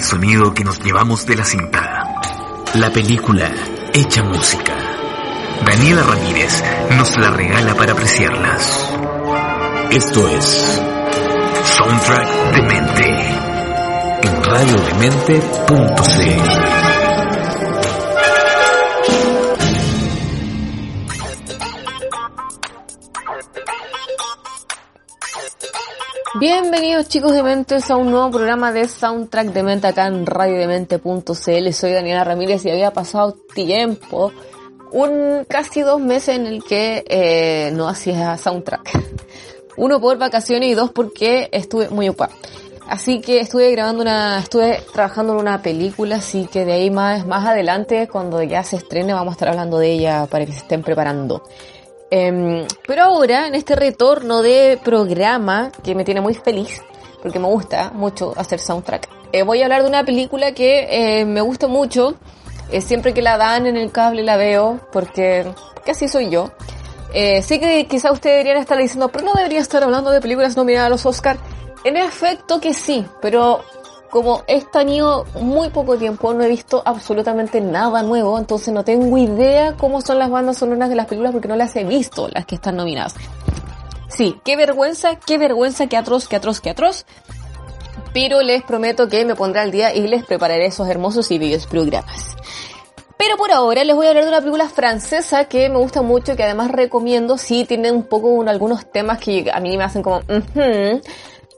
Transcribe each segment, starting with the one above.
El sonido que nos llevamos de la cinta. La película hecha música. Daniela Ramírez nos la regala para apreciarlas. Esto es Soundtrack de Mente en radiodemente.cl. Bienvenidos chicos de Mentes a un nuevo programa de Soundtrack de Mente acá en radiodemente.cl. Soy Daniela Ramírez y había pasado tiempo, un casi dos meses en el que eh, no hacía Soundtrack. Uno por vacaciones y dos porque estuve muy ocupada. Así que estuve grabando una, estuve trabajando en una película, así que de ahí más, más adelante, cuando ya se estrene, vamos a estar hablando de ella para que se estén preparando. Em, pero ahora, en este retorno de programa, que me tiene muy feliz, porque me gusta mucho hacer soundtrack, eh, voy a hablar de una película que eh, me gusta mucho. Eh, siempre que la dan en el cable la veo, porque, así soy yo. sé que quizá ustedes deberían estar diciendo, pero no debería estar hablando de películas nominadas a los Oscar. En efecto que sí, pero como he tenido muy poco tiempo, no he visto absolutamente nada nuevo, entonces no tengo idea cómo son las bandas sonoras de las películas porque no las he visto, las que están nominadas. Sí, qué vergüenza, qué vergüenza, qué atroz, qué atroz, qué atroz. Pero les prometo que me pondré al día y les prepararé esos hermosos y bellos programas. Pero por ahora les voy a hablar de una película francesa que me gusta mucho, que además recomiendo, sí tiene un poco algunos temas que a mí me hacen como,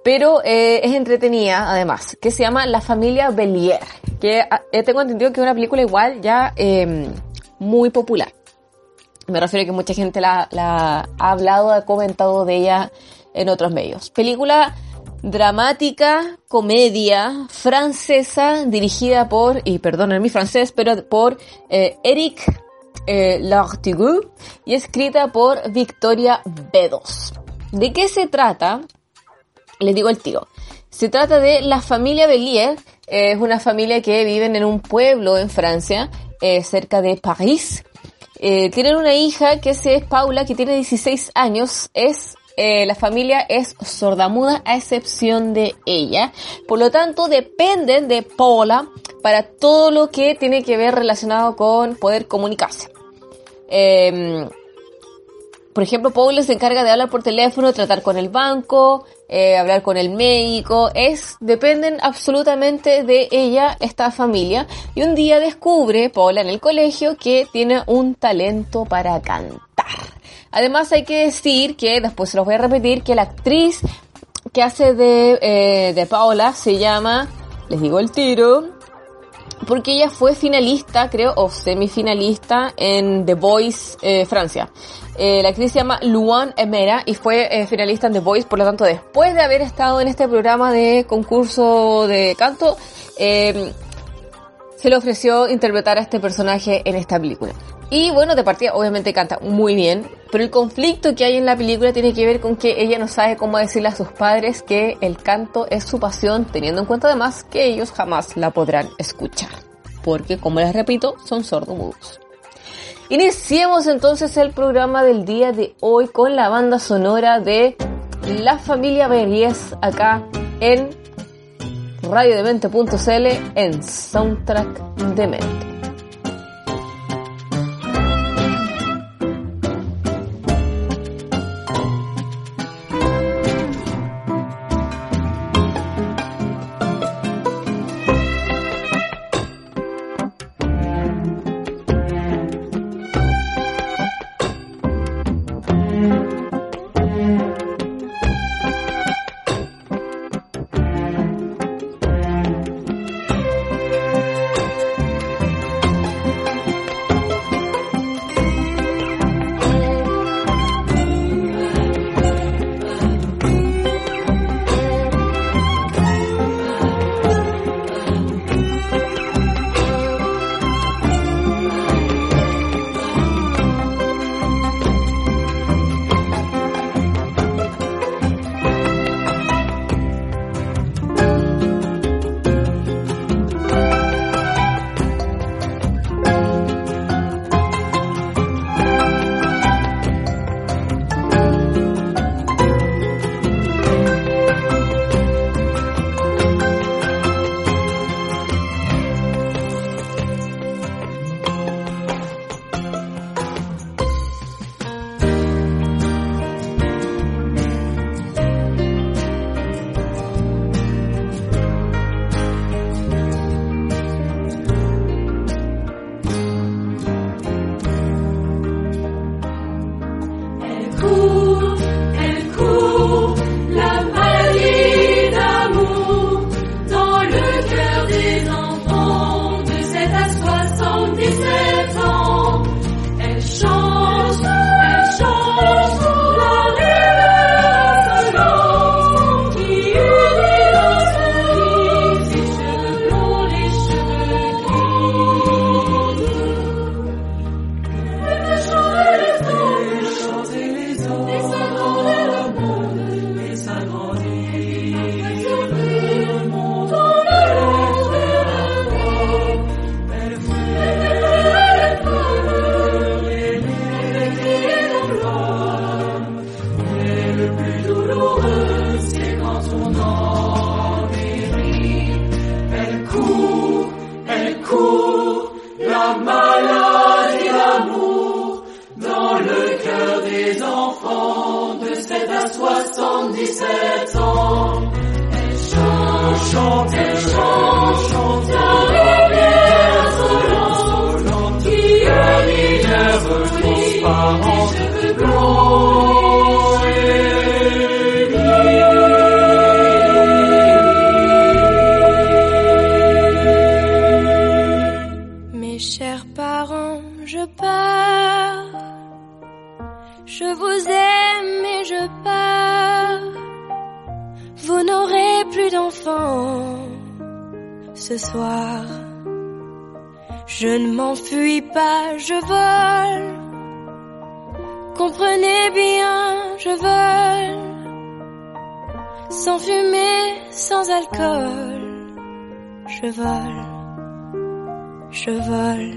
pero eh, es entretenida además, que se llama La familia Bellier, que ah, eh, tengo entendido que es una película igual ya eh, muy popular. Me refiero a que mucha gente la, ha hablado, ha comentado de ella en otros medios. Película dramática, comedia, francesa, dirigida por, y perdonen mi francés, pero por eh, Eric eh, Lartigue y escrita por Victoria Bedos. ¿De qué se trata? Les digo el tiro. Se trata de la familia Bellier. es una familia que viven en un pueblo en Francia, eh, cerca de París. Eh, tienen una hija que es Paula, que tiene 16 años. Es eh, la familia es sordamuda a excepción de ella. Por lo tanto, dependen de Paula para todo lo que tiene que ver relacionado con poder comunicarse. Em, por ejemplo, Paula se encarga de hablar por teléfono, tratar con el banco, eh, hablar con el médico, es, dependen absolutamente de ella, esta familia. Y un día descubre Paula en el colegio que tiene un talento para cantar. Además hay que decir que, después se los voy a repetir, que la actriz que hace de, eh, de Paola se llama, les digo el tiro, porque ella fue finalista, creo, o semifinalista en The Voice eh, Francia. Eh, la actriz se llama Luan Emera y fue eh, finalista en The Voice, por lo tanto, después de haber estado en este programa de concurso de canto, se le ofreció interpretar a este personaje en esta película. Y bueno, de partida obviamente canta muy bien, pero el conflicto que hay en la película tiene que ver con que ella no sabe cómo decirle a sus padres que el canto es su pasión, teniendo en cuenta además que ellos jamás la podrán escuchar, porque como les repito, son sordomudos. Iniciemos entonces el programa del día de hoy con la banda sonora de La Familia Berries acá en radiodemente.cl en Soundtrack de Mente. Fumée, sans alcool. Je vole, je vole.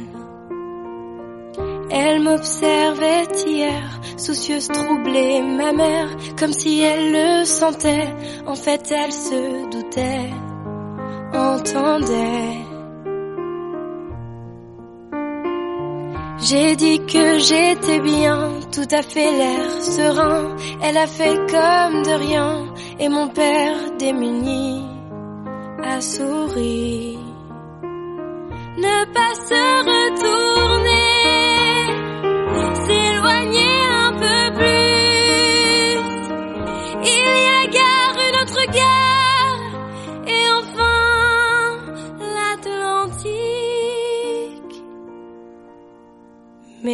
Elle m'observait hier, soucieuse, troublée, ma mère, comme si elle le sentait. En fait, elle se doutait entendait. J'ai dit que j'étais bien, tout à fait l'air serein. Elle a fait comme de rien, et mon père démuni a souri. Ne pas se retourner,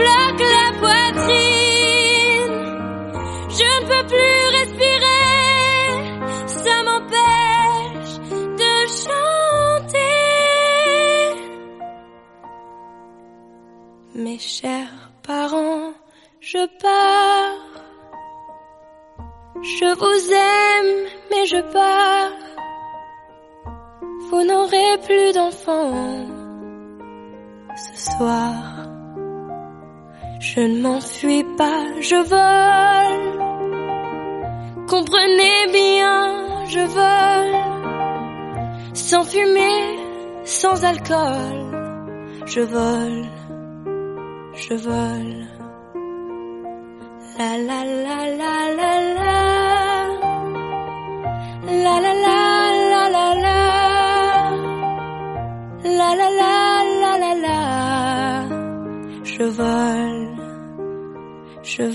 bloque la poitrine. Je ne peux plus respirer, ça m'empêche de chanter. Mes chers parents, je pars. Je vous aime, mais je pars vous n'aurez plus d'enfants ce soir. Je ne m'enfuis pas, je vole. Comprenez bien, je vole. Sans fumée, sans alcool, je vole, je vole. La la la la la la. La la la la la la. La la la la la la. Je vole, je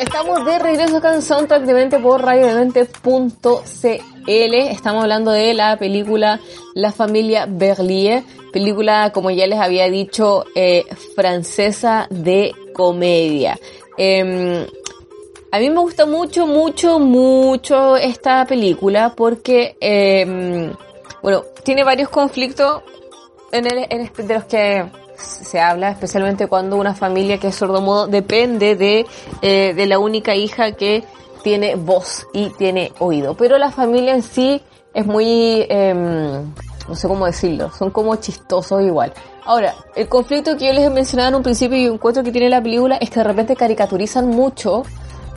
Estamos de regreso acá en Soundtrack de Mente por radiodemente.cl. Estamos hablando de la película La familia Berlier, película, como ya les había dicho, eh, francesa de comedia. Em, a mí me gusta mucho, mucho, mucho esta película porque, eh, bueno, tiene varios conflictos en el, de los que se habla, especialmente cuando una familia que es sordomudo depende de, eh, de la única hija que tiene voz y tiene oído. Pero la familia en sí es muy, eh, no sé cómo decirlo, son como chistosos igual. Ahora, el conflicto que yo les he mencionado en un principio y encuentro que tiene la película es que de repente caricaturizan mucho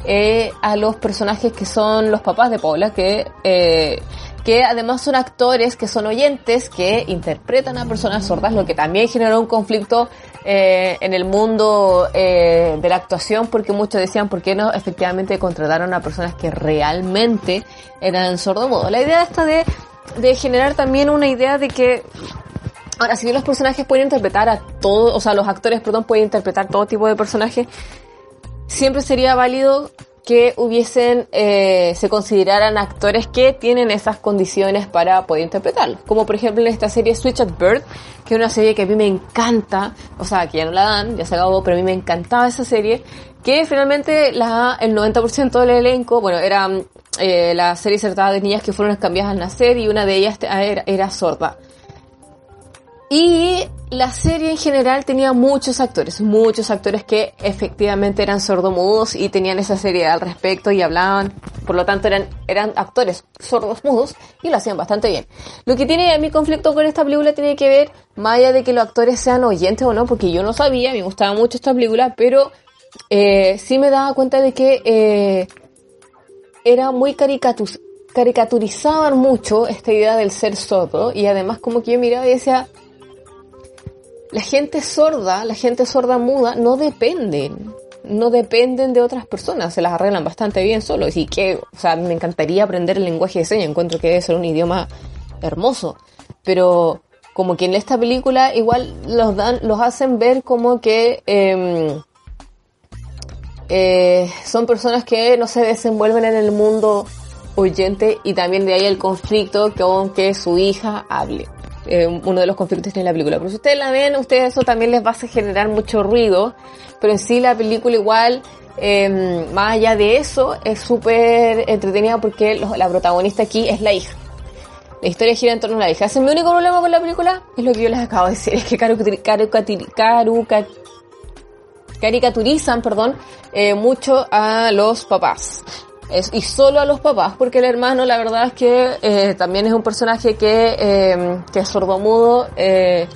eh, a los personajes que son los papás de Paula, que eh, que además son actores que son oyentes, que interpretan a personas sordas, lo que también generó un conflicto eh, en el mundo eh, de la actuación, porque muchos decían, ¿por qué no efectivamente contrataron a personas que realmente eran sordomudos? La idea está de, de generar también una idea de que Ahora, si bien los personajes pueden interpretar a todos, o sea, los actores, perdón, pueden interpretar todo tipo de personajes, siempre sería válido que hubiesen, eh, se consideraran actores que tienen esas condiciones para poder interpretarlo. Como por ejemplo en esta serie Switch at Bird, que es una serie que a mí me encanta, o sea, que ya no la dan, ya se acabó, pero a mí me encantaba esa serie, que finalmente la, el 90% del elenco, bueno, era eh, la serie de niñas que fueron cambiadas al nacer y una de ellas era, era sorda. Y la serie en general tenía muchos actores, muchos actores que efectivamente eran sordomudos y tenían esa serie al respecto y hablaban, por lo tanto eran, eran actores sordos mudos y lo hacían bastante bien. Lo que tiene mi conflicto con esta película tiene que ver, más allá de que los actores sean oyentes o no, porque yo no sabía, me gustaba mucho esta película, pero eh, sí me daba cuenta de que eh, era muy caricaturizaban mucho esta idea del ser sordo y además como que yo miraba y decía, la gente sorda, la gente sorda muda, no dependen, no dependen de otras personas, se las arreglan bastante bien solos. Y que, o sea, me encantaría aprender el lenguaje de señas, encuentro que debe ser un idioma hermoso. Pero como que en esta película igual los dan, los hacen ver como que em, eh, son personas que no se desenvuelven en el mundo oyente y también de ahí el conflicto que aunque su hija hable. Eh, uno de los conflictos en la película. Pero si ustedes la ven, ustedes eso también les va a generar mucho ruido, pero en sí la película igual, em, más allá de eso, es súper entretenida porque la protagonista aquí es la hija. La historia gira en torno a la hija. Ese es mi único problema con la película, es lo que yo les acabo de decir, es que caricaturizan, perdón, eh, mucho a los papás y solo a los papás, porque el hermano la verdad es que eh, también es un personaje que, eh, que es sordomudo, eh,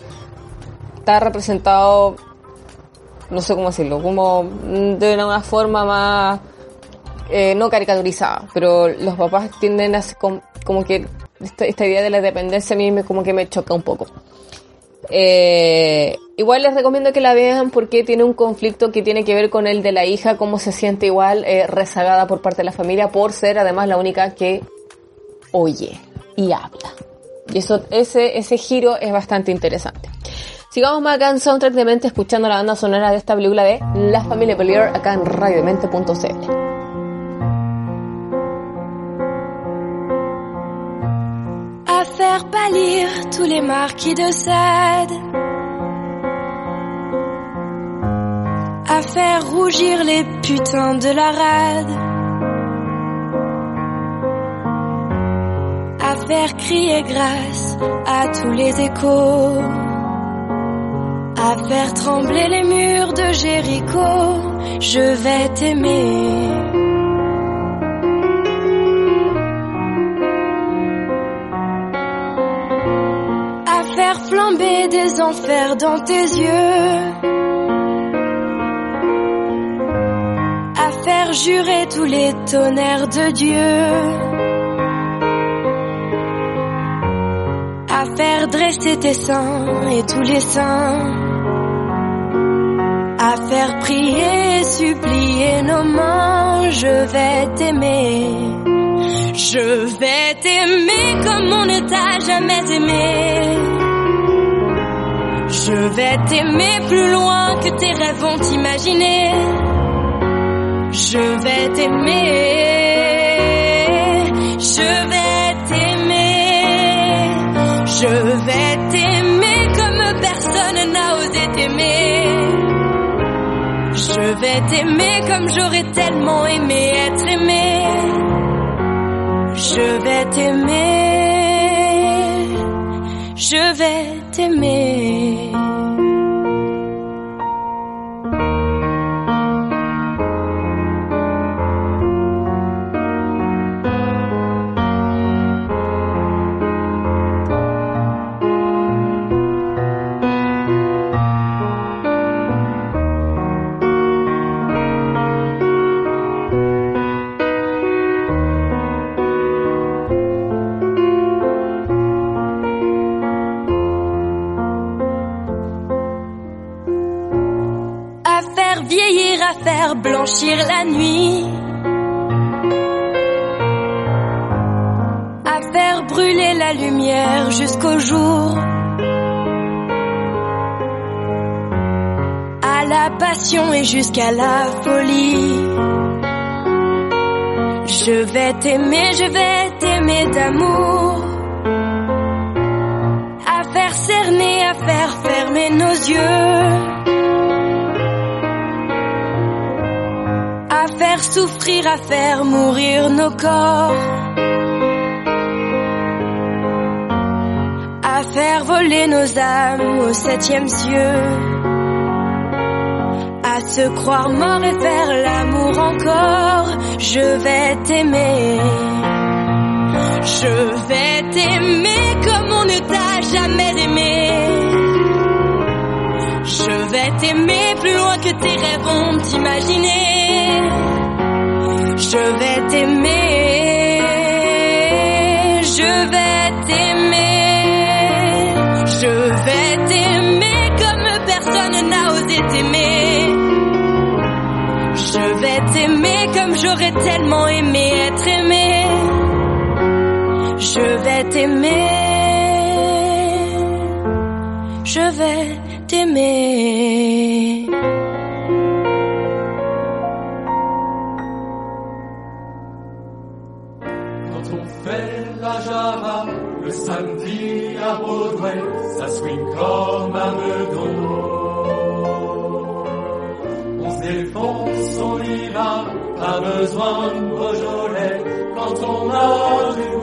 está representado, no sé cómo decirlo, como de una forma más, eh, no caricaturizada, pero los papás tienden a, como, como que esta, esta, idea de la dependencia a mí me, como que me choca un poco. Eh, igual les recomiendo que la vean porque tiene un conflicto que tiene que ver con el de la hija, cómo se siente igual eh, rezagada por parte de la familia por ser además la única que oye y habla. Y eso, ese, ese giro es bastante interesante. Sigamos más acá en Soundtrack de Mente escuchando la banda sonora de esta película de La Familia Pelier acá en radiodemente.cl. faire pâlir tous les marquis de Sade, à faire rougir les putains de la rade, à faire crier grâce à tous les échos, à faire trembler les murs de Jéricho, je vais t'aimer. Des enfers dans tes yeux. À faire jurer tous les tonnerres de Dieu. À faire dresser tes seins et tous les saints. À faire prier supplier nos mains. Je vais t'aimer. Je vais t'aimer comme on ne t'a jamais aimé. Je vais t'aimer plus loin que tes rêves vont t'imaginer. Je vais t'aimer, je vais t'aimer, je vais t'aimer comme personne n'a osé t'aimer. Je vais t'aimer comme j'aurais tellement aimé être aimé. Je vais t'aimer, je vais t'aimer. Blanchir la nuit, à faire brûler la lumière jusqu'au jour, à la passion et jusqu'à la folie. Je vais t'aimer, je vais t'aimer d'amour. À faire cerner, à faire fermer nos yeux. Souffrir, à faire mourir nos corps, à faire voler nos âmes au septième cieux, à se croire mort et faire l'amour encore. Je vais t'aimer, je vais t'aimer comme on ne t'a jamais aimé. Je vais t'aimer plus loin que tes rêves ont imaginé. Je vais t'aimer, je vais t'aimer, je vais t'aimer comme personne n'a osé t'aimer. Je vais t'aimer comme j'aurais tellement aimé être aimé. Je vais t'aimer, je vais t'aimer. Pas besoin de Beaujolais quand on a du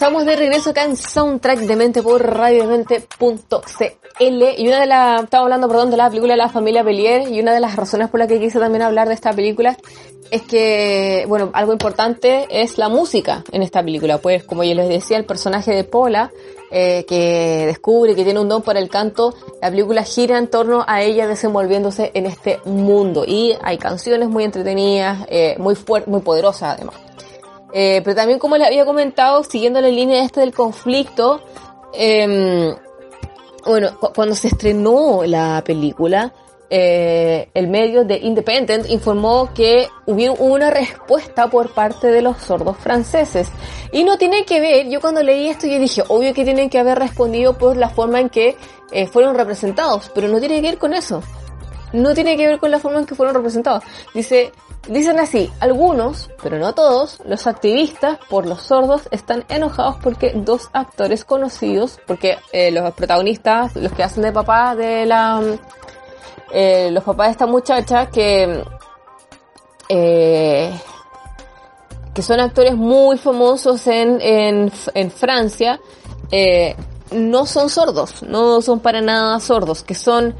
Estamos de regreso acá en Soundtrack de Mente por radiodemente.cl y una de las, estaba hablando, perdón, de la película La Familia Belier y una de las razones por las que quise también hablar de esta película es que, bueno, algo importante es la música en esta película, pues como yo les decía, el personaje de Paula, eh, que descubre que tiene un don para el canto, la película gira en torno a ella desenvolviéndose en este mundo. Y hay canciones muy entretenidas, eh, muy muy poderosas además. Eh, pero también como les había comentado, siguiendo la línea este del conflicto, eh, bueno, cu cuando se estrenó la película, eh, el medio de Independent informó que hubo una respuesta por parte de los sordos franceses. Y no tiene que ver, yo cuando leí esto yo dije, obvio que tienen que haber respondido por la forma en que eh, fueron representados, pero no tiene que ver con eso. No tiene que ver con la forma en que fueron representados. Dice, Dicen así, algunos, pero no todos, los activistas por los sordos están enojados porque dos actores conocidos, porque eh, los protagonistas, los que hacen de papá de la... Eh, los papás de esta muchacha que... Eh, que son actores muy famosos en, en, en Francia, no son sordos, no son para nada sordos, que son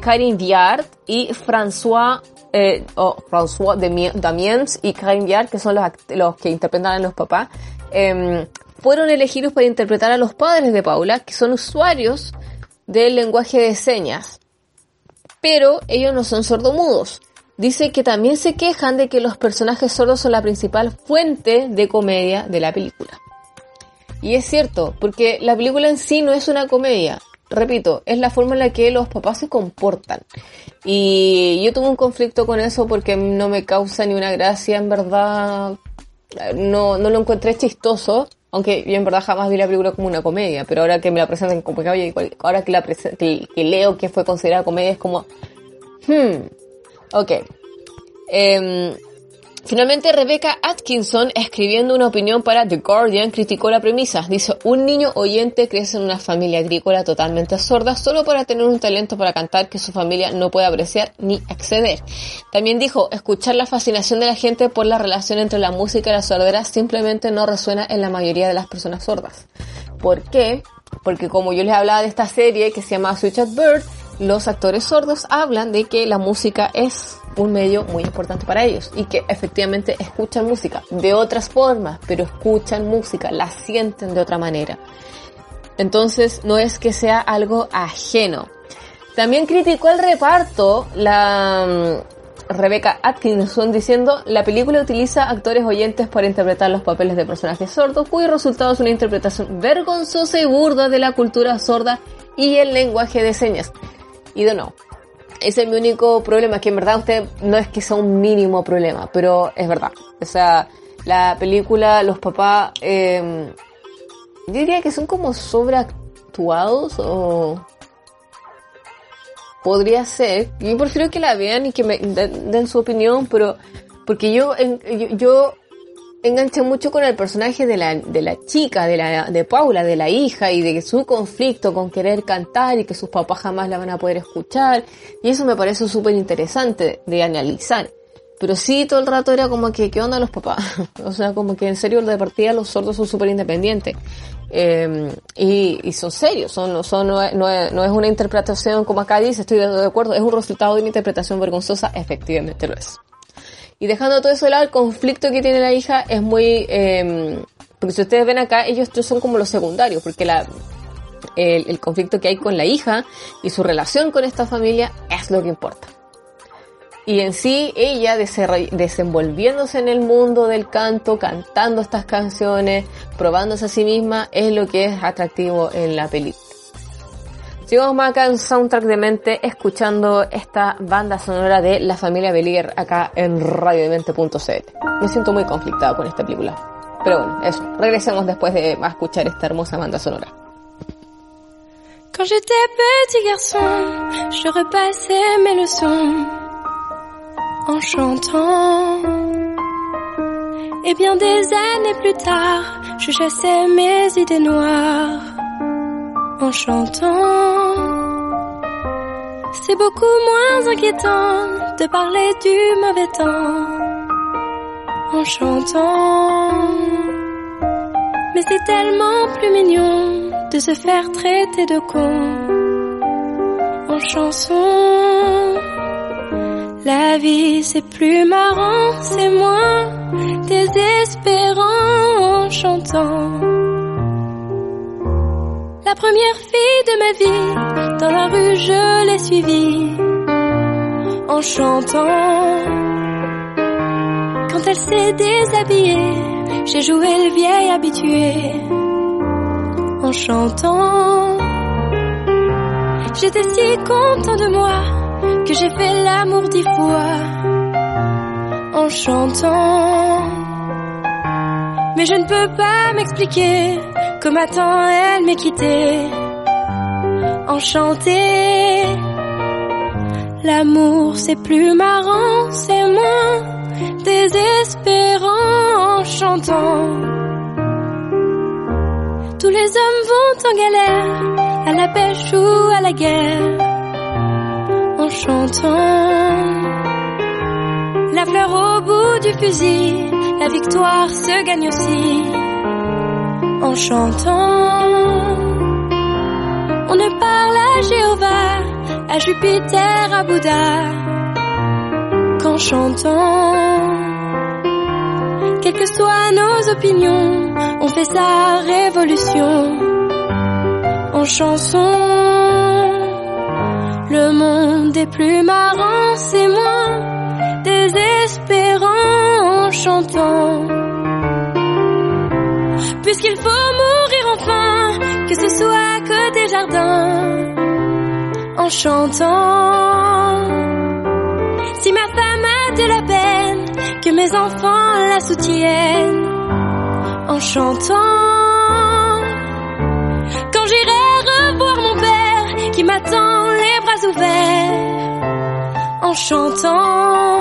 Karin Viard y François eh, François Damiens y Karim Viard, que son los, los que interpretan a los papás, eh, fueron elegidos para interpretar a los padres de Paula, que son usuarios del lenguaje de señas. Pero ellos no son sordomudos. Dice que también se quejan de que los personajes sordos son la principal fuente de comedia de la película. Y es cierto, porque la película en sí no es una comedia, repito, es la forma en la que los papás se comportan. Y yo tuve un conflicto con eso porque no me causa ni una gracia, en verdad, no, no lo encontré chistoso, aunque yo en verdad jamás vi la película como una comedia, pero ahora que me la presentan como que, ahora que, la que, que, leo que fue considerada comedia es como, hmm, ok. Eh, Finalmente, Rebecca Atkinson, escribiendo una opinión para The Guardian, criticó la premisa. Dice, un niño oyente crece en una familia agrícola totalmente sorda solo para tener un talento para cantar que su familia no puede apreciar ni acceder. También dijo, escuchar la fascinación de la gente por la relación entre la música y la sordera simplemente no resuena en la mayoría de las personas sordas. ¿Por qué? Porque como yo les hablaba de esta serie que se llama Switch at Bird, los actores sordos hablan de que la música es un medio muy importante para ellos y que efectivamente escuchan música de otras formas, pero escuchan música, la sienten de otra manera. Entonces no es que sea algo ajeno. También criticó el reparto la mm, Rebecca Atkinson diciendo la película utiliza actores oyentes para interpretar los papeles de personajes sordos cuyo resultado es una interpretación vergonzosa y burda de la cultura sorda y el lenguaje de señas. Y de no, ese es mi único problema, que en verdad usted no es que sea un mínimo problema, pero es verdad. O sea, la película, los papás, eh, yo diría que son como sobreactuados o podría ser. Yo prefiero que la vean y que me den, su opinión, pero porque yo, yo, yo enganché mucho con el personaje de la, de la chica, de la, de Paula, de la hija, y de su conflicto con querer cantar y que sus papás jamás la van a poder escuchar. Y eso me parece súper interesante de analizar. Pero sí, todo el rato era como que, ¿qué onda los papás? o sea, como que en serio de partida los sordos son súper independientes. Eh, y, y, son serios, son, no, es, no, no es una interpretación como acá dice, estoy de acuerdo, es un resultado de una interpretación vergonzosa, efectivamente lo es. Y dejando todo eso de lado, el conflicto que tiene la hija es muy... Eh, porque si ustedes ven acá, ellos son como los secundarios, porque el, el, conflicto que hay con la hija y su relación con esta familia es lo que importa. Y en sí, ella desenvolviéndose en el mundo del canto, cantando estas canciones, probándose a sí misma, es lo que es atractivo en la película. Sigamos más acá en Soundtrack de Mente escuchando esta banda sonora de La Familia Belier acá en radiodemente.cl. Me siento muy conflictada con esta película. Pero bueno, eso. Regresemos después de escuchar esta hermosa banda sonora. Quand j'étais petit garçon, je repassais mes leçons en chantant. Et bien des années plus tard, je chassais mes idées noires en chantant. C'est beaucoup moins inquiétant de parler du mauvais temps en chantant. Mais c'est tellement plus mignon de se faire traiter de con en chanson. La vie c'est plus marrant, c'est moins désespérant en chantant. La première fille de ma vie, dans la rue je l'ai suivie en chantant. Quand elle s'est déshabillée, j'ai joué le vieil habitué en chantant. J'étais si content de moi que j'ai fait l'amour dix fois en chantant. Mais je ne peux pas m'expliquer comment temps elle m'est quittée enchantée. L'amour c'est plus marrant, c'est moins désespérant en chantant. Tous les hommes vont en galère, à la pêche ou à la guerre, en chantant. La fleur au bout du fusil, la victoire se gagne aussi, en chantant. On ne parle à Jéhovah, à Jupiter, à Bouddha, qu'en chantant. Quelles que soient nos opinions, on fait sa révolution en chanson. Le monde est plus marrant, c'est moins désespérant en chantant. Puisqu'il faut mourir enfin, que ce soit que des jardins, en chantant. Si ma femme a de la peine, que mes enfants la soutiennent, en chantant. Quand j'irai revoir mon père, qui m'attend les bras ouverts, en chantant.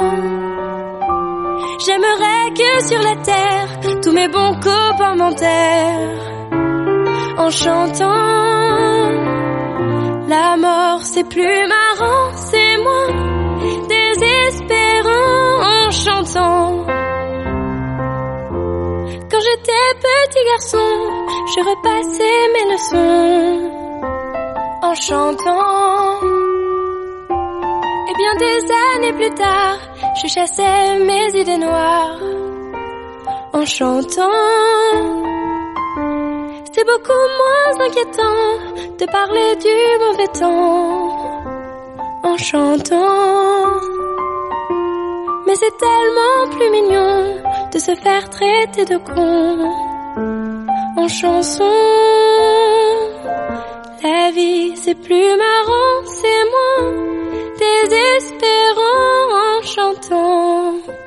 J'aimerais que sur la terre, tous mes bons copains m'enterrent, en chantant. La mort c'est plus marrant, c'est moins désespérant en chantant. Quand j'étais petit garçon, je repassais mes leçons en chantant. Bien des années plus tard, je chassais mes idées noires en chantant. C'est beaucoup moins inquiétant de parler du mauvais temps en chantant. Mais c'est tellement plus mignon de se faire traiter de con en chanson. La vie c'est plus marrant, c'est moins désespérant en chantant.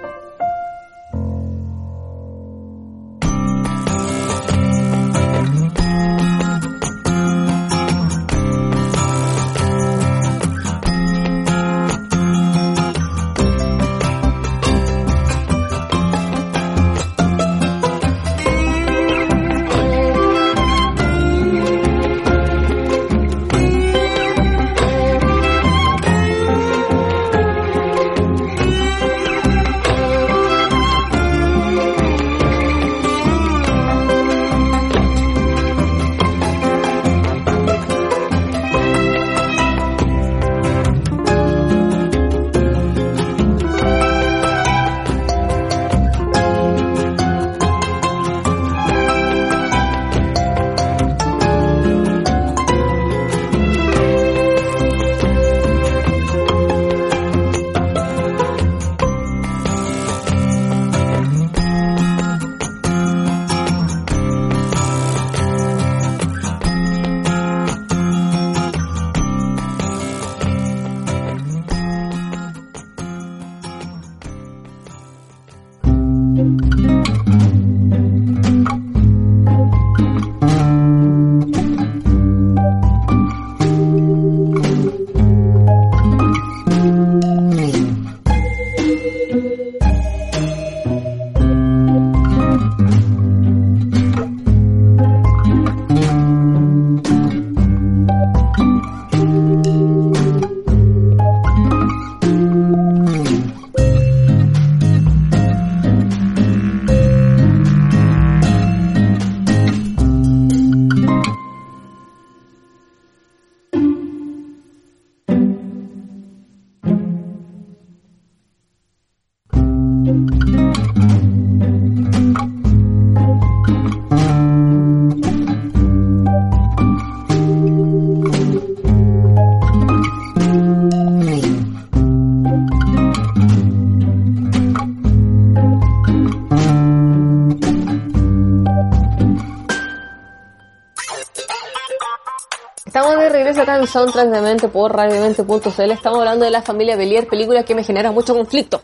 Acá en Soundtrack de Mente por radiomente.cl. Estamos hablando de la familia Belier, película que me genera mucho conflicto.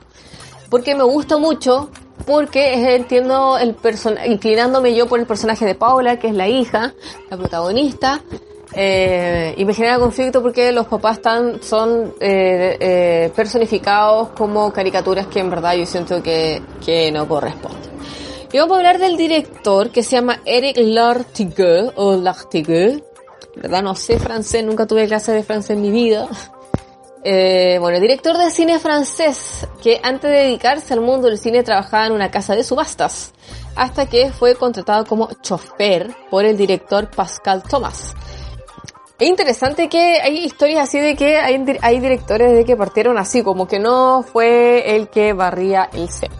Porque me gusta mucho, porque entiendo el personaje, inclinándome yo por el personaje de Paula, que es la hija, la protagonista, eh, y me genera conflicto porque los papás están, son eh, eh, personificados como caricaturas que en verdad yo siento que, que no corresponden. Y vamos a hablar del director que se llama Eric Lartigue o Lartigue. ¿Verdad? No sé francés, nunca tuve clase de francés en mi vida. Eh, bueno, director de cine francés que antes de dedicarse al mundo del cine trabajaba en una casa de subastas, hasta que fue contratado como chofer por el director Pascal Thomas. Es interesante que hay historias así de que hay, hay directores de que partieron así, como que no fue el que barría el set.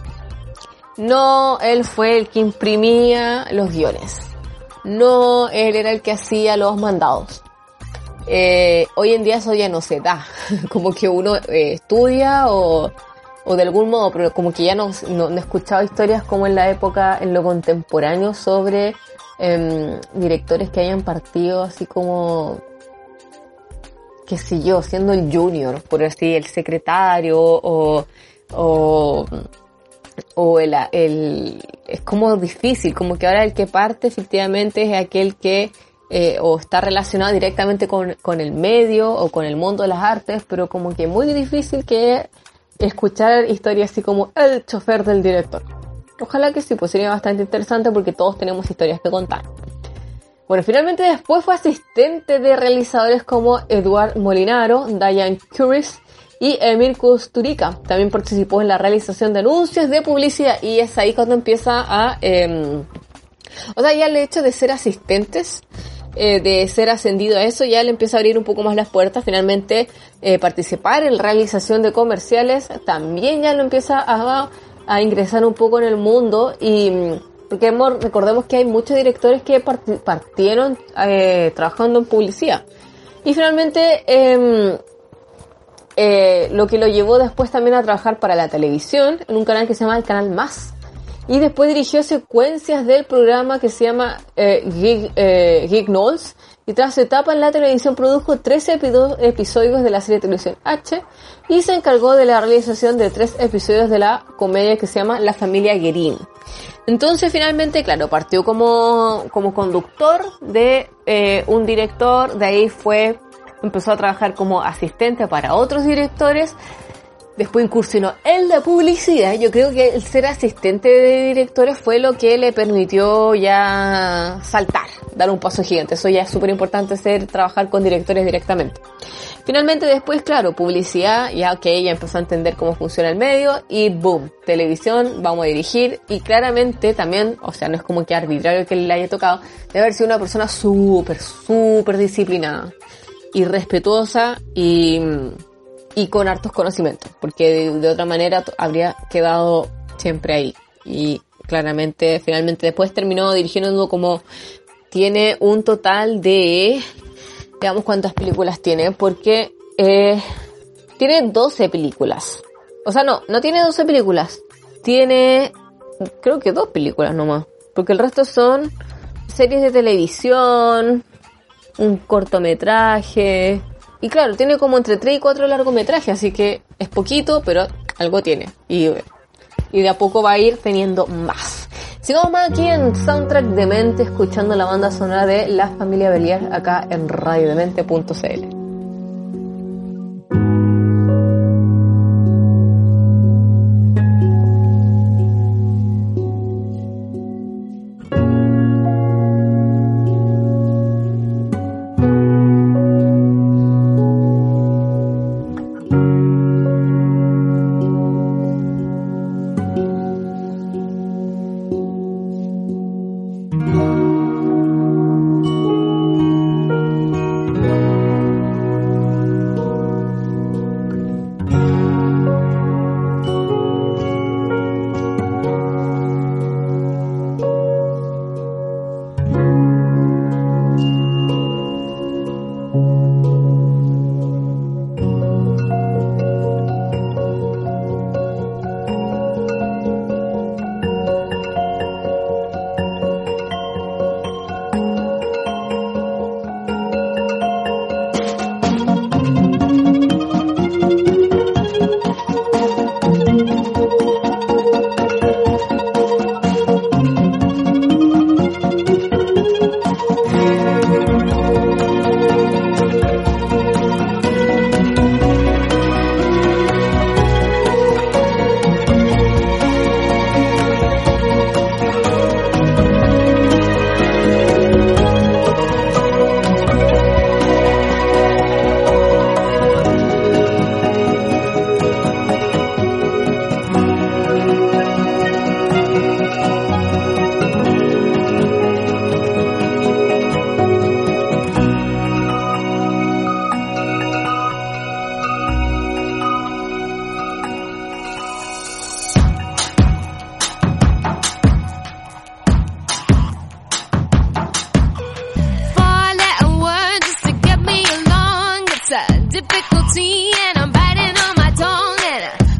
No, él fue el que imprimía los guiones. No, él era el que hacía los mandados. Eh, hoy en día eso ya no se da. como que uno eh, estudia o, o de algún modo, pero como que ya no, no, he escuchado historias como en la época, en lo contemporáneo, sobre eh, directores que hayan partido así como, qué sé yo, siendo el junior, por así, el secretario o, o, o el, el, es como difícil, como que ahora el que parte efectivamente es aquel que eh, o está relacionado directamente con, con, el medio o con el mundo de las artes, pero como que muy difícil que escuchar historias así como el chofer del director. Ojalá que sí, pues sería bastante interesante porque todos tenemos historias que contar. Bueno, finalmente después fue asistente de realizadores como Eduard Molinaro, Diane Curis y Emir Kusturica. También participó en la realización de anuncios de publicidad y es ahí cuando empieza a... Eh, o sea, ya el hecho de ser asistentes eh, de ser ascendido a eso, ya le empieza a abrir un poco más las puertas. Finalmente, eh, participar en realización de comerciales también ya lo empieza a, a ingresar un poco en el mundo y porque recordemos que hay muchos directores que partieron eh, trabajando en publicidad. Y finalmente, em, eh, lo que lo llevó después también a trabajar para la televisión, en un canal que se llama el Canal Más, y después dirigió secuencias del programa que se llama eh, Gig, eh, y tras su etapa en la televisión produjo 13 episodios de la serie de televisión H y se encargó de la realización de tres episodios de la comedia que se llama La familia Guerin. Entonces finalmente, claro, partió como, como conductor de eh, un director, de ahí fue, empezó a trabajar como asistente para otros directores, Después incursionó en la publicidad. Yo creo que el ser asistente de directores fue lo que le permitió ya saltar, dar un paso gigante. Eso ya es súper importante ser, trabajar con directores directamente. Finalmente después, claro, publicidad, ya que ella empezó a entender cómo funciona el medio y boom, televisión, vamos a dirigir y claramente también, o sea, no es como que arbitrario que le haya tocado, debe haber sido una persona súper, súper disciplinada respetuosa y y con hartos conocimientos, porque de, otra manera habría quedado siempre ahí. Y claramente, finalmente después terminó dirigiendo como tiene un total de, veamos cuántas películas tiene, porque eh, tiene 12 películas. O sea, no, no tiene 12 películas, tiene creo que dos películas nomás, porque el resto son series de televisión, un cortometraje, y claro, tiene como entre 3 y 4 largometrajes, así que es poquito, pero algo tiene. Y, y de a poco va a ir teniendo más. Sigamos más aquí en Soundtrack de Mente, escuchando la banda sonora de La Familia Belier acá en radiodemente.cl.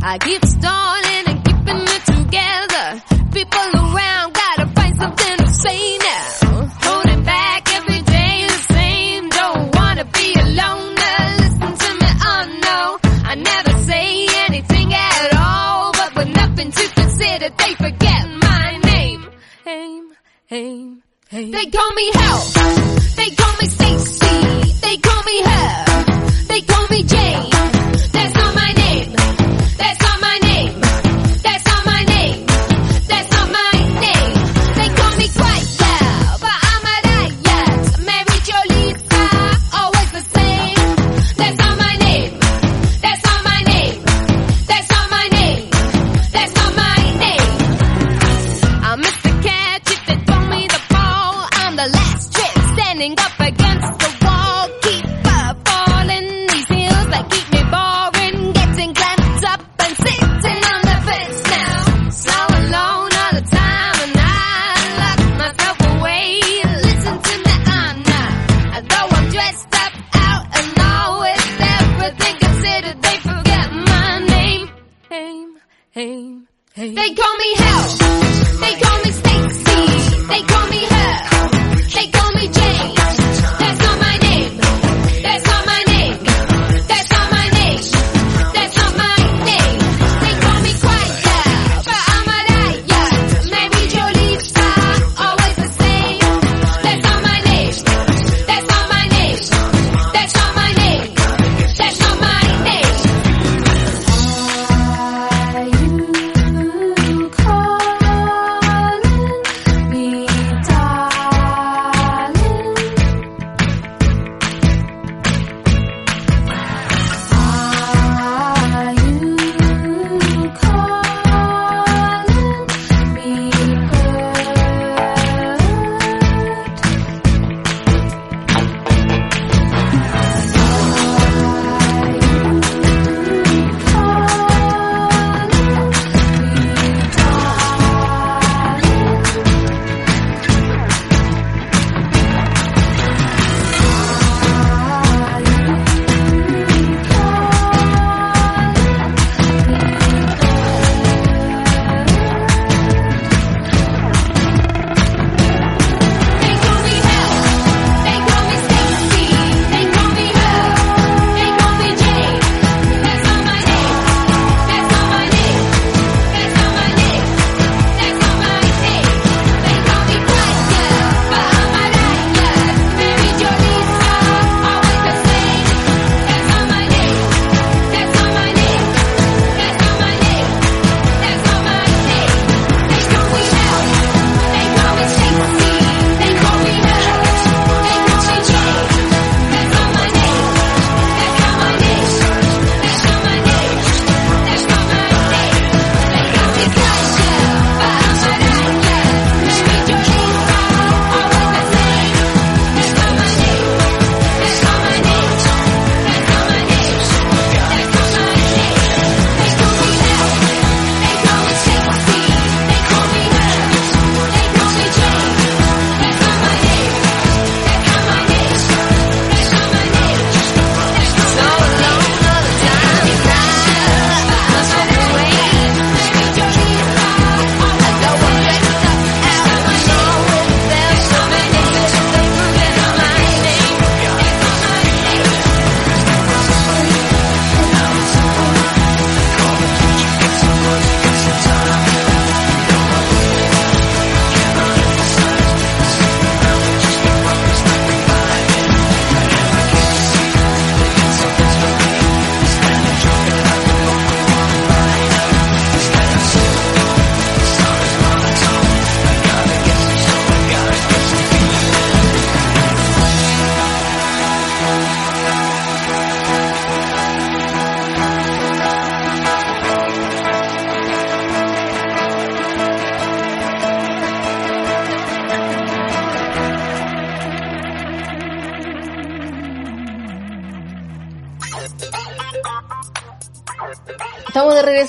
I keep stalling and keeping it together. People around gotta find something to say now. Holding back every day the same. Don't wanna be a loner. Listen to me, oh no. I never say anything at all, but with nothing to consider, they forget my name. Aim, aim, aim. They call me help.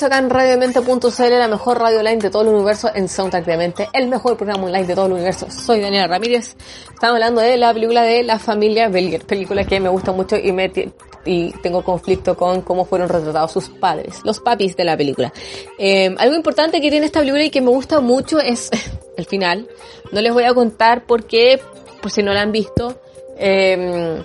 Acá en radiomente.cl, la mejor radio online de todo el universo en Soundtrack el mejor programa online de todo el universo. Soy Daniela Ramírez. Estamos hablando de la película de La familia Bellier, película que me gusta mucho y me y tengo conflicto con cómo fueron retratados sus padres, los papis de la película. Em, algo importante que tiene esta película y que me gusta mucho es el final. No les voy a contar por qué, por si no la han visto. Eh,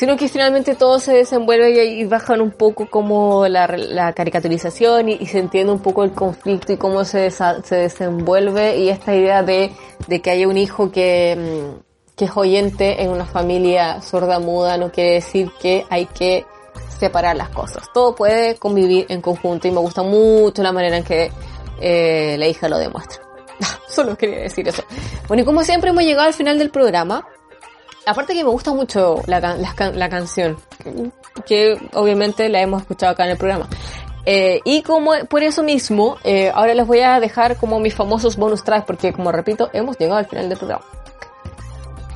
sino que finalmente todo se desenvuelve y, bajan un poco como la, la caricaturización y, y se entiende un poco el conflicto y cómo se, desa- se desenvuelve y esta idea de, de que haya un hijo que, mm, que es oyente en una familia sorda muda no quiere decir que hay que separar las cosas. Todo puede convivir en conjunto y me gusta mucho la manera en que eh, la hija lo demuestra. Solo quería decir eso. Bueno, y como siempre hemos llegado al final del programa. Aparte que me gusta mucho la, la can- la canción, que, obviamente la hemos escuchado acá en el programa. Eh, y como por eso mismo, eh, ahora les voy a dejar como mis famosos bonus tracks, porque como repito, hemos llegado al final del programa.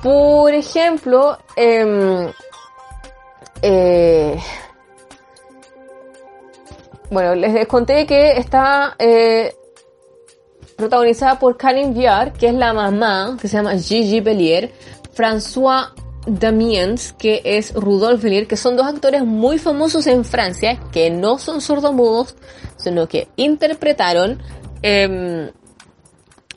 Por ejemplo, em, eh, bueno, les, conté que está protagonizada por Karin Viard, que es la mamá, que se llama Gigi Bellier, François Damiens, que es Rudolphe Bellier, que son dos actores muy famosos en Francia, que no son sordomudos, sino que interpretaron, em,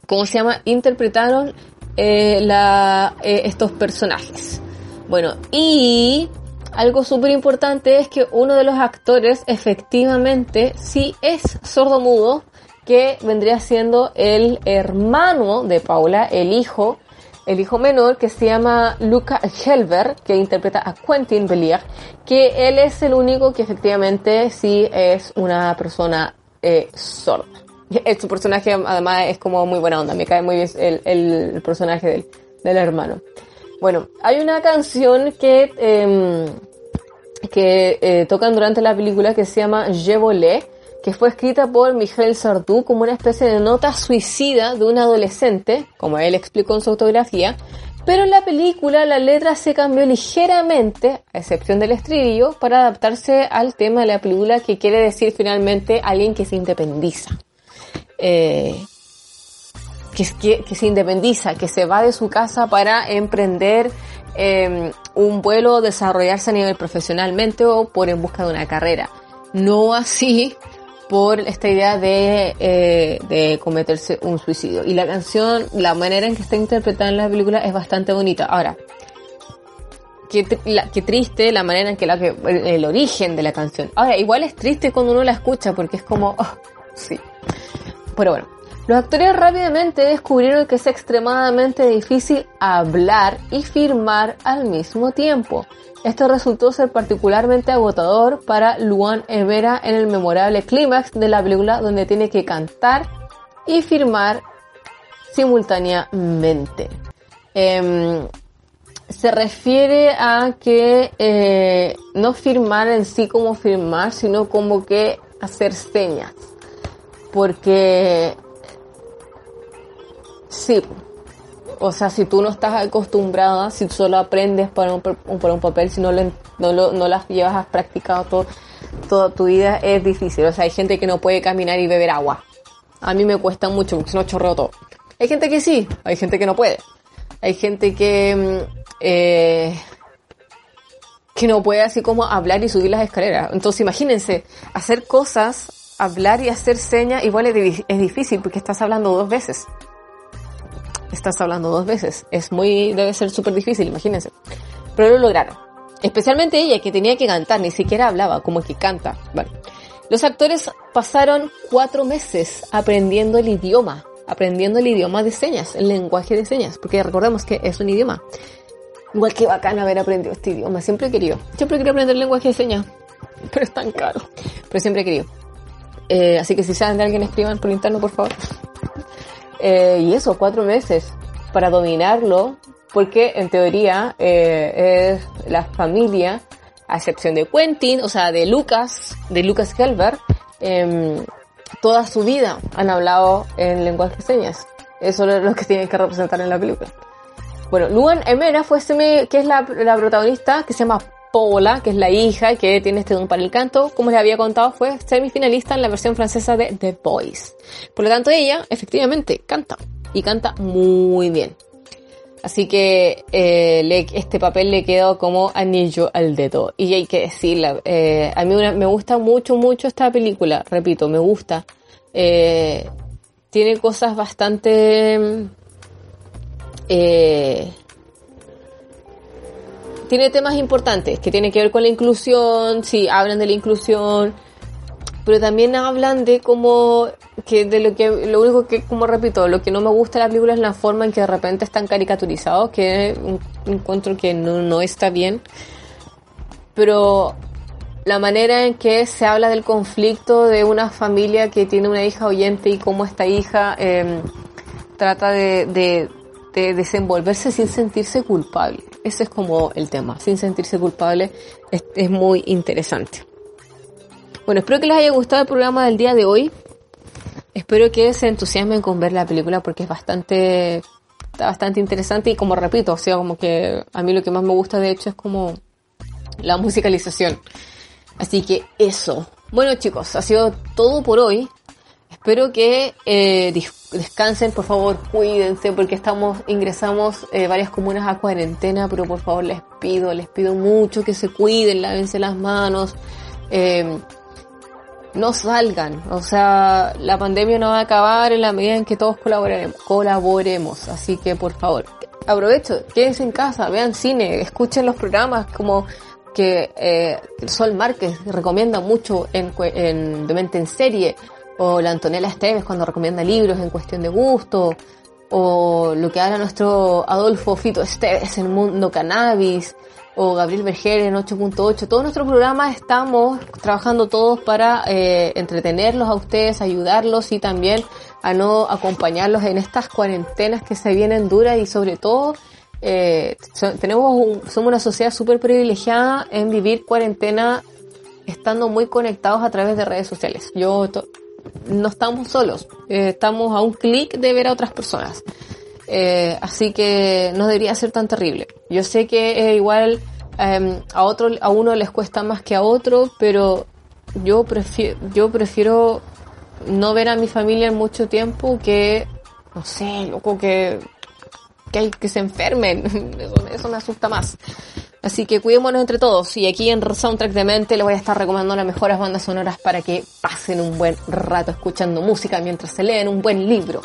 ¿cómo se llama? Interpretaron eh, la, eh, estos personajes. Bueno, y algo súper importante es que uno de los actores efectivamente sí es sordomudo, que vendría siendo el hermano de Paula, el hijo, el hijo menor, que se llama Luca Helver, que interpreta a Quentin Bellier, que él es el único que efectivamente sí es una persona eh, sorda. Su personaje además es como muy buena onda, me cae muy bien el, el- personaje del, del hermano. Bueno, hay una canción que, em, que eh, tocan durante la película que se llama Je volé, que fue escrita por Michel Sardou como una especie de nota suicida de un adolescente, como él explicó en su autografía, pero en la película la letra se cambió ligeramente, a excepción del estribillo, para adaptarse al tema de la película que quiere decir finalmente alguien que se independiza. Eh, que, se independiza, que se va de su casa para emprender eh, un vuelo, desarrollarse a nivel profesionalmente o por en busca de una carrera. No así por esta idea de, eh, de cometerse un suicidio. Y la canción, la manera en que está interpretada en la película es bastante bonita. Ahora, qué, qué triste la manera en que la que el, el origen de la canción. Ahora, igual es triste cuando uno la escucha porque es como, oh, sí. Pero bueno, los actores rápidamente descubrieron que es extremadamente difícil hablar y firmar al mismo tiempo. Esto resultó ser particularmente agotador para Luan Evera en el memorable clímax de la película donde tiene que cantar y firmar simultáneamente. Em, se refiere a que eh, no firmar en sí como firmar, sino como que hacer señas. Porque sí, o sea, si tú no estás acostumbrada, si tú solo aprendes para un, por un papel, si no, lo, no, lo, no las llevas, has practicado todo, toda tu vida, es difícil. O sea, hay gente que no puede caminar y beber agua. A mí me cuesta mucho porque si no chorreo todo. Hay gente que sí, hay gente que no puede. Hay gente que, mm, eh, que no puede así como hablar y subir las escaleras. Entonces imagínense, hacer cosas, hablar y hacer señas, igual es difícil porque estás hablando dos veces. Estás hablando dos veces. Es muy, debe ser súper difícil, imagínense. Pero lo lograron. Especialmente ella, que tenía que cantar, ni siquiera hablaba, como que canta. Bueno. Los actores pasaron cuatro meses aprendiendo el idioma, aprendiendo el idioma de señas, el lenguaje de señas, porque recordemos que es un idioma. Igual que bacán haber aprendido este idioma, siempre he querido, siempre querido aprender el lenguaje de señas, pero es tan caro, pero siempre he querido. Eh, así que si saben de alguien escriban por interno, por favor. Eh, y eso, cuatro meses para dominarlo, porque en teoría eh, es la familia, a excepción de Quentin, o sea, de Lucas, de Lucas Helber, em, toda su vida han hablado en lenguaje de señas. Eso es lo que tienen que representar en la película. Bueno, Luan Emera fue semi, que es la, la protagonista, que se llama Que es la hija que tiene este don para el canto. Como les había contado, fue semifinalista en la versión francesa de The Voice. Por lo tanto, ella efectivamente canta y canta muy bien. Así que eh, este papel le quedó como anillo al dedo. Y hay que decirla, eh, a mí me gusta mucho, mucho esta película. Repito, me gusta. Eh, tiene cosas bastante... tiene temas importantes que tienen que ver con la inclusión, sí, hablan de la inclusión, pero también hablan de cómo que de lo que lo único que como repito lo que no me gusta de la película es la forma en que de repente están caricaturizados que encuentro que no, no está bien pero la manera en que se habla del conflicto de una familia que tiene una hija oyente y cómo esta hija eh, trata de, de, desenvolverse sin sentirse culpable. Ese es como el tema, sin sentirse culpable es, muy interesante. Bueno, espero que les haya gustado el programa del día de hoy. Espero que se entusiasmen con ver la película porque es bastante, está bastante interesante y como repito, o sea, como que a mí lo que más me gusta de hecho es como la musicalización. Así que eso. Bueno chicos, ha sido todo por hoy. Espero que eh, descansen, por favor, cuídense porque estamos ingresamos eh, varias comunas a cuarentena, pero por favor les pido, les pido mucho que se cuiden, lávense las manos. Eh, no salgan. O sea, la pandemia no va a acabar en la medida en que todos colaboremos. colaboremos. Así que, por favor, aprovecho, quédense en casa, vean cine, escuchen los programas como que eh, Sol Márquez recomienda mucho en, en De Mente en Serie, o la Antonella Esteves cuando recomienda libros en cuestión de gusto, o lo que habla nuestro Adolfo Fito Esteves en Mundo Cannabis, o Gabriel Berger en 8.8. Todos nuestros programas estamos trabajando todos para eh, entretenerlos a ustedes, ayudarlos y también a no acompañarlos en estas cuarentenas que se vienen duras y sobre todo eh, tenemos un, somos una sociedad súper privilegiada en vivir cuarentena estando muy conectados a través de redes sociales. Yo no estamos solos, eh, estamos a un clic de ver a otras personas. Eh, así que no debería ser tan terrible. Yo sé que igual em, a otro, a uno les cuesta más que a otro, pero yo prefiero, yo prefiero no ver a mi familia en mucho tiempo que, no sé, loco, que, que que se enfermen. Eso me asusta más. Así que cuidémonos entre todos. Y aquí en Soundtrack de Mente les voy a estar recomendando las mejores bandas sonoras para que pasen un buen rato escuchando música mientras se leen un buen libro.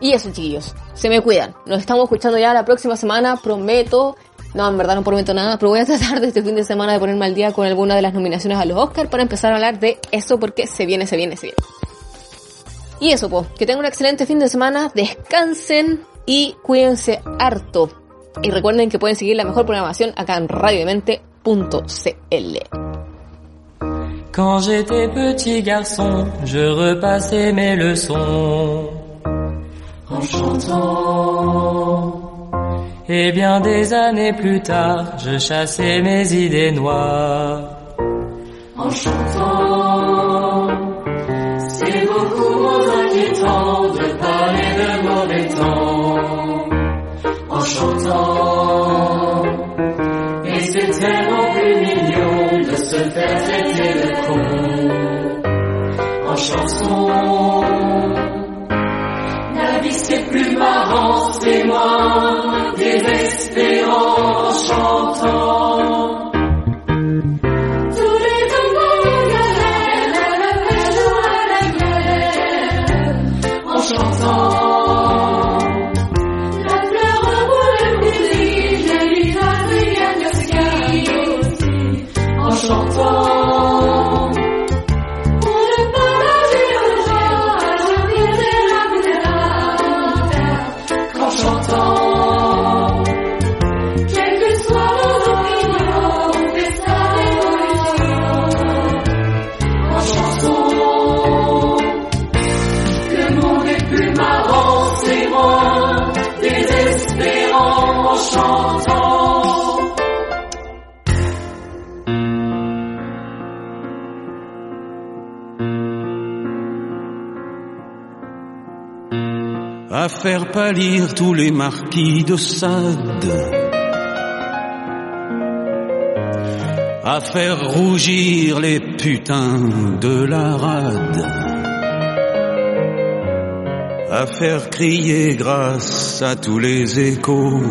Y eso, chiquillos. Se me cuidan. Nos estamos escuchando ya la próxima semana. Prometo. No, en verdad no prometo nada, pero voy a tratar de este fin de semana de ponerme al día con alguna de las nominaciones a los Oscars para empezar a hablar de eso porque se viene, se viene, se viene. Y eso, pues, que tengan un excelente fin de semana, descansen y cuídense harto. Y recuerden que pueden seguir la mejor programación acá en radiodemente.cl. Quand j'étais petit garçon, je repassais mes leçons. en chantant. Et bien des années plus tard, je chassais mes idées noires. En chantant, chantant, et c'est tellement plus mignon de se faire traiter de con. En chanson, c'est plus marrant, c'est moi, désespérant, chantant. Faire pâlir tous les marquis de Sade, à faire rougir les putains de la rade, à faire crier grâce à tous les échos,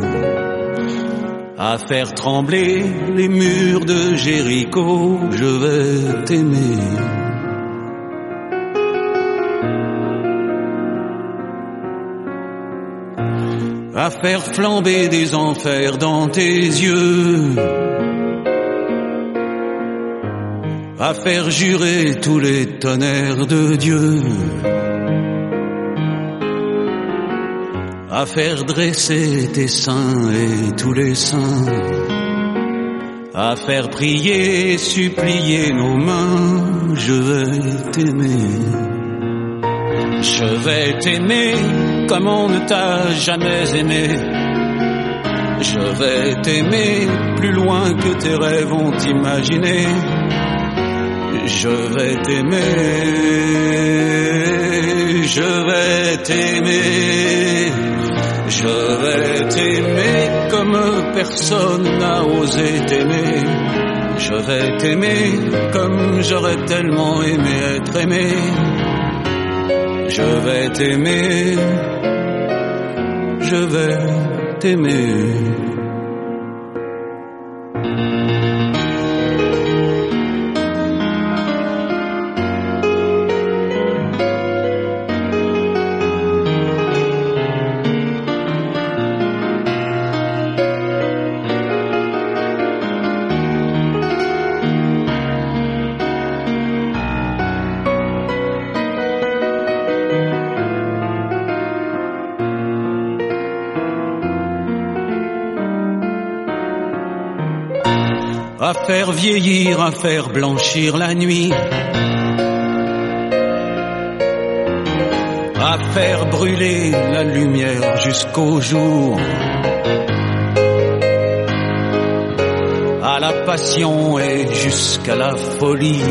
à faire trembler les murs de Jéricho, je vais t'aimer. À faire flamber des enfers dans tes yeux, à faire jurer tous les tonnerres de Dieu, à faire dresser tes seins et tous les saints, à faire prier, supplier nos mains, je vais t'aimer. Je vais t'aimer comme on ne t'a jamais aimé. Je vais t'aimer plus loin que tes rêves ont imaginé. Je vais t'aimer, je vais t'aimer, je vais t'aimer comme personne n'a osé t'aimer. Je vais t'aimer comme j'aurais tellement aimé être aimé. Je vais t'aimer, je vais t'aimer. À faire blanchir la nuit, à faire brûler la lumière jusqu'au jour, à la passion et jusqu'à la folie.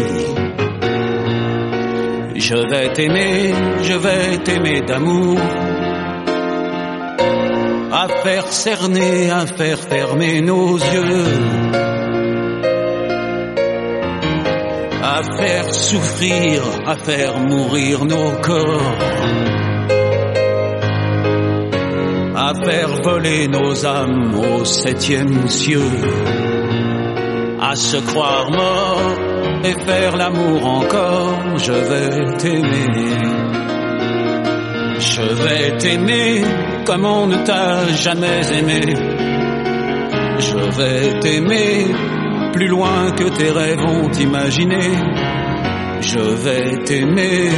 Je vais t'aimer, je vais t'aimer d'amour, à faire cerner, à faire fermer nos yeux. À faire souffrir, à faire mourir nos corps, à faire voler nos âmes au septième cieux, à se croire mort et faire l'amour encore, je vais t'aimer. Je vais t'aimer comme on ne t'a jamais aimé. Je vais t'aimer plus loin que tes rêves ont imaginé. Je vais t'aimer,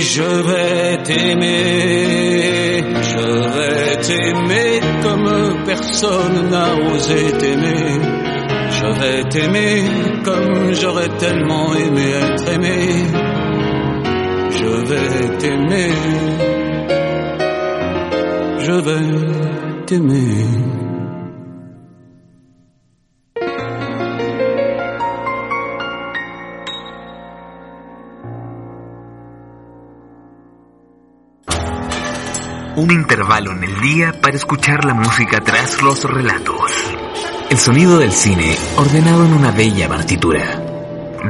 je vais t'aimer, je vais t'aimer comme personne n'a osé t'aimer. Je vais t'aimer comme j'aurais tellement aimé être aimé. Je vais t'aimer, je vais t'aimer. Un intervalo en el día para escuchar la música tras los relatos. El sonido del cine ordenado en una bella partitura.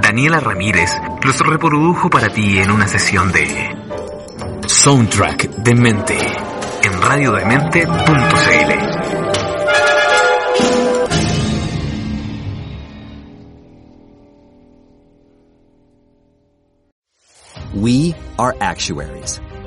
Daniela Ramírez los reprodujo para ti en una sesión de Soundtrack de Mente en radiodemente.cl. We are actuaries.